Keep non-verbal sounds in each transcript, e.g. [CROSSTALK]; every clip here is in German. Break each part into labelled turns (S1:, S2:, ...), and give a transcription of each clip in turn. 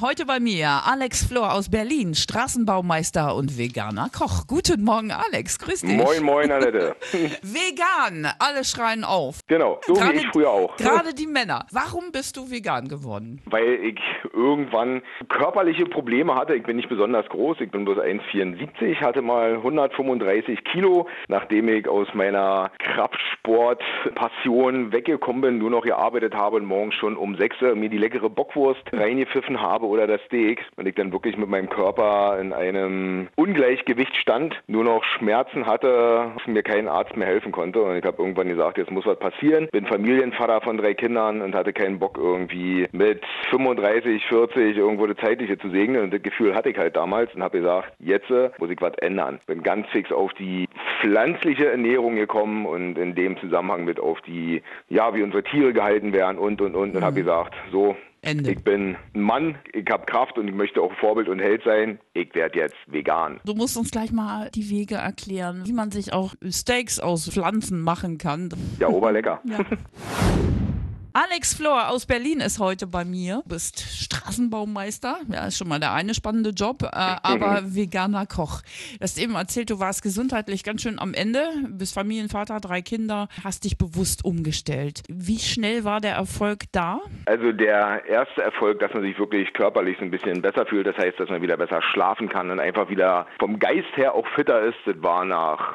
S1: Heute bei mir Alex Flor aus Berlin, Straßenbaumeister und veganer Koch. Guten Morgen, Alex. Grüß dich.
S2: Moin, moin, Annette. [LAUGHS]
S1: Vegan, alle schreien auf.
S2: Genau, so
S1: Gerade-
S2: wie ich früher auch.
S1: Gerade die Männer. Warum bist du vegan geworden?
S2: Weil ich irgendwann körperliche Probleme hatte. Ich bin nicht besonders groß, ich bin bloß 1,74, hatte mal 135 Kilo. Nachdem ich aus meiner Kraftsport-Passion weggekommen bin, nur noch gearbeitet habe und morgens schon um 6 Uhr mir die leckere Bockwurst reingepfiffen habe oder das Steak. Und ich dann wirklich mit meinem Körper in einem Ungleichgewicht stand, nur noch Schmerzen hatte, mir kein Arzt mehr helfen konnte. Und ich habe irgendwann gesagt, jetzt muss was passieren. Bin Familienvater von drei Kindern und hatte keinen Bock irgendwie mit 35, 40 irgendwo das Zeitliche zu segnen. Und das Gefühl hatte ich halt damals und habe gesagt, jetzt äh, muss ich was ändern. Bin ganz fix auf die pflanzliche Ernährung gekommen und in dem Zusammenhang mit auf die, ja, wie unsere Tiere gehalten werden und und und. Und habe gesagt, so,
S1: Ende.
S2: ich bin ein Mann, ich habe Kraft und ich möchte auch Vorbild und Held sein. Ich werde jetzt vegan.
S1: Du musst uns gleich mal die Wege erklären, wie man sich auch Steaks aus Pflanzen machen kann.
S2: Ja, oberlecker.
S1: Ja. [LAUGHS] Alex Flor aus Berlin ist heute bei mir. Du bist Straßenbaumeister. Ja, ist schon mal der eine spannende Job, äh, [LAUGHS] aber veganer Koch. Du hast eben erzählt, du warst gesundheitlich ganz schön am Ende, bist Familienvater, drei Kinder, hast dich bewusst umgestellt. Wie schnell war der Erfolg da?
S2: Also der erste Erfolg, dass man sich wirklich körperlich so ein bisschen besser fühlt, das heißt, dass man wieder besser schlafen kann und einfach wieder vom Geist her auch fitter ist, das war nach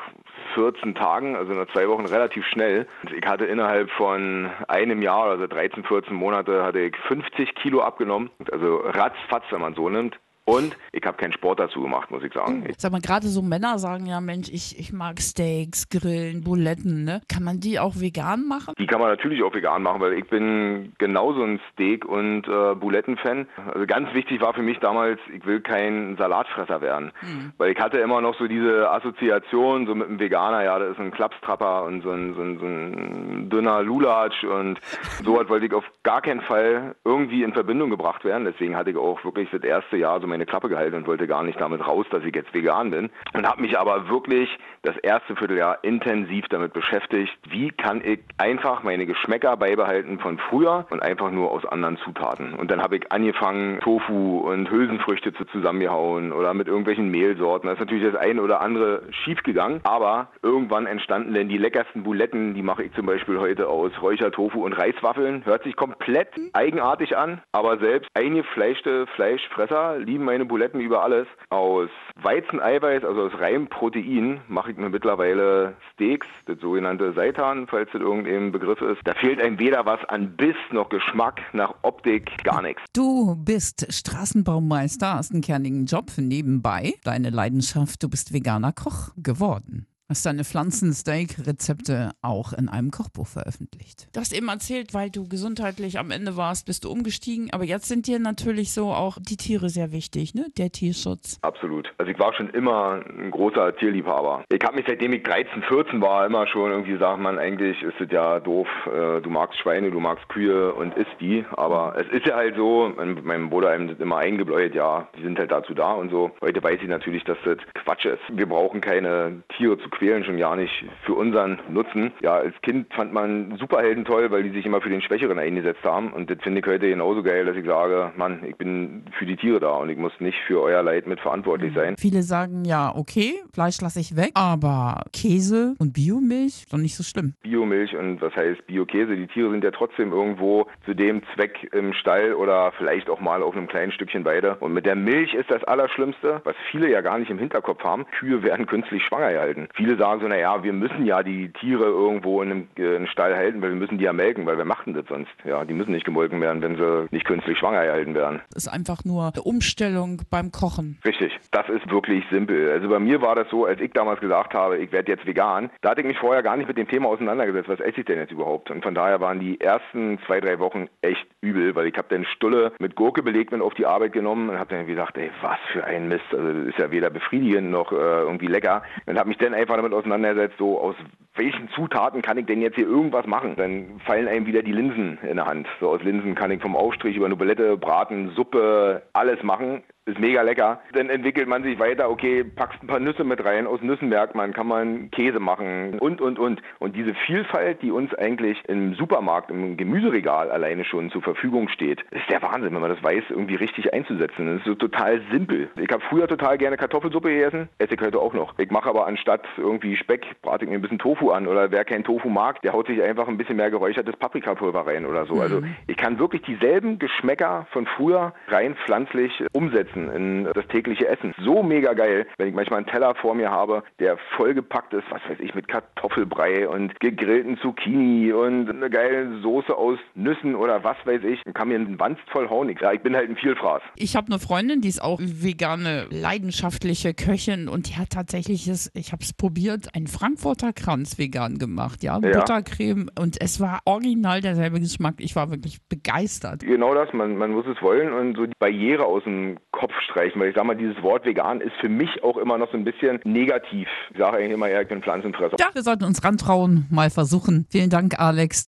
S2: 14 Tagen, also nach zwei Wochen relativ schnell. Ich hatte innerhalb von einem Jahr, also 13, 14 Monate, hatte ich 50 Kilo abgenommen. Also ratzfatz, wenn man so nimmt. Und ich habe keinen Sport dazu gemacht, muss ich sagen.
S1: Sag mal, gerade so Männer sagen ja, Mensch, ich, ich mag Steaks, Grillen, Buletten, ne? Kann man die auch vegan machen?
S2: Die kann man natürlich auch vegan machen, weil ich bin genauso ein Steak- und äh, Buletten-Fan. Also ganz wichtig war für mich damals, ich will kein Salatfresser werden. Weil ich hatte immer noch so diese Assoziation, so mit einem Veganer, ja, das ist ein Klapstrapper und so ein, so ein, so ein dünner Lulatsch und sowas wollte ich auf gar keinen Fall irgendwie in Verbindung gebracht werden. Deswegen hatte ich auch wirklich das erste Jahr so meine Klappe gehalten und wollte gar nicht damit raus, dass ich jetzt vegan bin. Und habe mich aber wirklich das erste Vierteljahr intensiv damit beschäftigt, wie kann ich einfach meine Geschmäcker beibehalten von früher und einfach nur aus anderen Zutaten. Und dann habe ich angefangen, Tofu und Hülsenfrüchte zu zusammengehauen oder mit irgendwelchen Mehlsorten. Da ist natürlich das eine oder andere schief gegangen, aber irgendwann entstanden dann die leckersten Buletten, die mache ich zum Beispiel heute aus Räuchertofu und Reiswaffeln. Hört sich komplett eigenartig an, aber selbst eingefleischte Fleischfresser lieben meine Buletten über alles. Aus Weizeneiweiß, also aus reinem Protein, mache ich mir mittlerweile Steaks, das sogenannte Seitan, falls das irgendein Begriff ist. Da fehlt einem weder was an Biss noch Geschmack, nach Optik, gar nichts.
S1: Du bist Straßenbaumeister, hast einen kernigen Job nebenbei. Deine Leidenschaft, du bist veganer Koch geworden. Hast deine Pflanzensteak-Rezepte auch in einem Kochbuch veröffentlicht. Du hast eben erzählt, weil du gesundheitlich am Ende warst, bist du umgestiegen. Aber jetzt sind dir natürlich so auch die Tiere sehr wichtig, ne? Der Tierschutz.
S2: Absolut. Also ich war schon immer ein großer Tierliebhaber. Ich habe mich seitdem ich 13, 14 war immer schon irgendwie sagt man, eigentlich ist es ja doof, äh, du magst Schweine, du magst Kühe und isst die. Aber es ist ja halt so, mein, mein Bruder einem das immer eingebläut, ja, die sind halt dazu da und so. Heute weiß ich natürlich, dass das Quatsch ist. Wir brauchen keine Tiere zu quälen, schon gar nicht für unseren Nutzen. Ja, als Kind fand man Superhelden toll, weil die sich immer für den Schwächeren eingesetzt haben. Und das finde ich heute genauso geil, dass ich sage, Mann, ich bin für die Tiere da und ich muss nicht für euer Leid mitverantwortlich sein.
S1: Viele sagen ja, okay, Fleisch lasse ich weg, aber Käse und Biomilch, doch nicht so schlimm.
S2: Biomilch und was heißt Biokäse? Die Tiere sind ja trotzdem irgendwo zu dem Zweck im Stall oder vielleicht auch mal auf einem kleinen Stückchen Weide. Und mit der Milch ist das Allerschlimmste, was viele ja gar nicht im Hinterkopf haben. Kühe werden künstlich schwanger gehalten. Viele sagen so, naja, wir müssen ja die Tiere irgendwo in einem, äh, einem Stall halten, weil wir müssen die ja melken, weil wir machten das sonst. Ja, die müssen nicht gemolken werden, wenn sie nicht künstlich schwanger gehalten werden.
S1: Das ist einfach nur eine Umstellung beim Kochen.
S2: Richtig, das ist wirklich simpel. Also bei mir war das so, als ich damals gesagt habe, ich werde jetzt vegan, da hatte ich mich vorher gar nicht mit dem Thema auseinandergesetzt, was esse ich denn jetzt überhaupt? Und von daher waren die ersten zwei, drei Wochen echt übel, weil ich habe dann Stulle mit Gurke belegt mit auf die Arbeit genommen und habe dann gesagt, ey, was für ein Mist, also das ist ja weder befriedigend noch äh, irgendwie lecker. Und habe mich dann einfach damit auseinandergesetzt, so aus welchen Zutaten kann ich denn jetzt hier irgendwas machen? Dann fallen einem wieder die Linsen in der Hand. So aus Linsen kann ich vom Aufstrich über Nubelette, Braten, Suppe, alles machen ist mega lecker. Dann entwickelt man sich weiter, okay, packst ein paar Nüsse mit rein, aus Nüssen merkt man, kann man Käse machen und, und, und. Und diese Vielfalt, die uns eigentlich im Supermarkt, im Gemüseregal alleine schon zur Verfügung steht, ist der Wahnsinn, wenn man das weiß, irgendwie richtig einzusetzen. Das ist so total simpel. Ich habe früher total gerne Kartoffelsuppe gegessen, esse ich heute auch noch. Ich mache aber anstatt irgendwie Speck, brate ich mir ein bisschen Tofu an oder wer kein Tofu mag, der haut sich einfach ein bisschen mehr geräuchertes Paprikapulver rein oder so. Also mhm. ich kann wirklich dieselben Geschmäcker von früher rein pflanzlich umsetzen umsetzen in das tägliche Essen. So mega geil, wenn ich manchmal einen Teller vor mir habe, der vollgepackt ist, was weiß ich, mit Kartoffelbrei und gegrillten Zucchini und eine geile Soße aus Nüssen oder was weiß ich, und kann mir einen Wanst voll hauen. Ich, ja, ich bin halt ein Vielfraß.
S1: Ich habe eine Freundin, die ist auch vegane, leidenschaftliche Köchin und die hat tatsächlich, ich habe es probiert, einen Frankfurter Kranz vegan gemacht, ja, ja, Buttercreme und es war original derselbe Geschmack. Ich war wirklich begeistert.
S2: Genau das, man, man muss es wollen und so die Barriere aus dem Kopf streichen, weil ich sage mal, dieses Wort vegan ist für mich auch immer noch so ein bisschen negativ. Ich sage eigentlich immer, ja, ich bin Pflanzenfresser.
S1: Ja, wir sollten uns rantrauen, mal versuchen. Vielen Dank, Alex.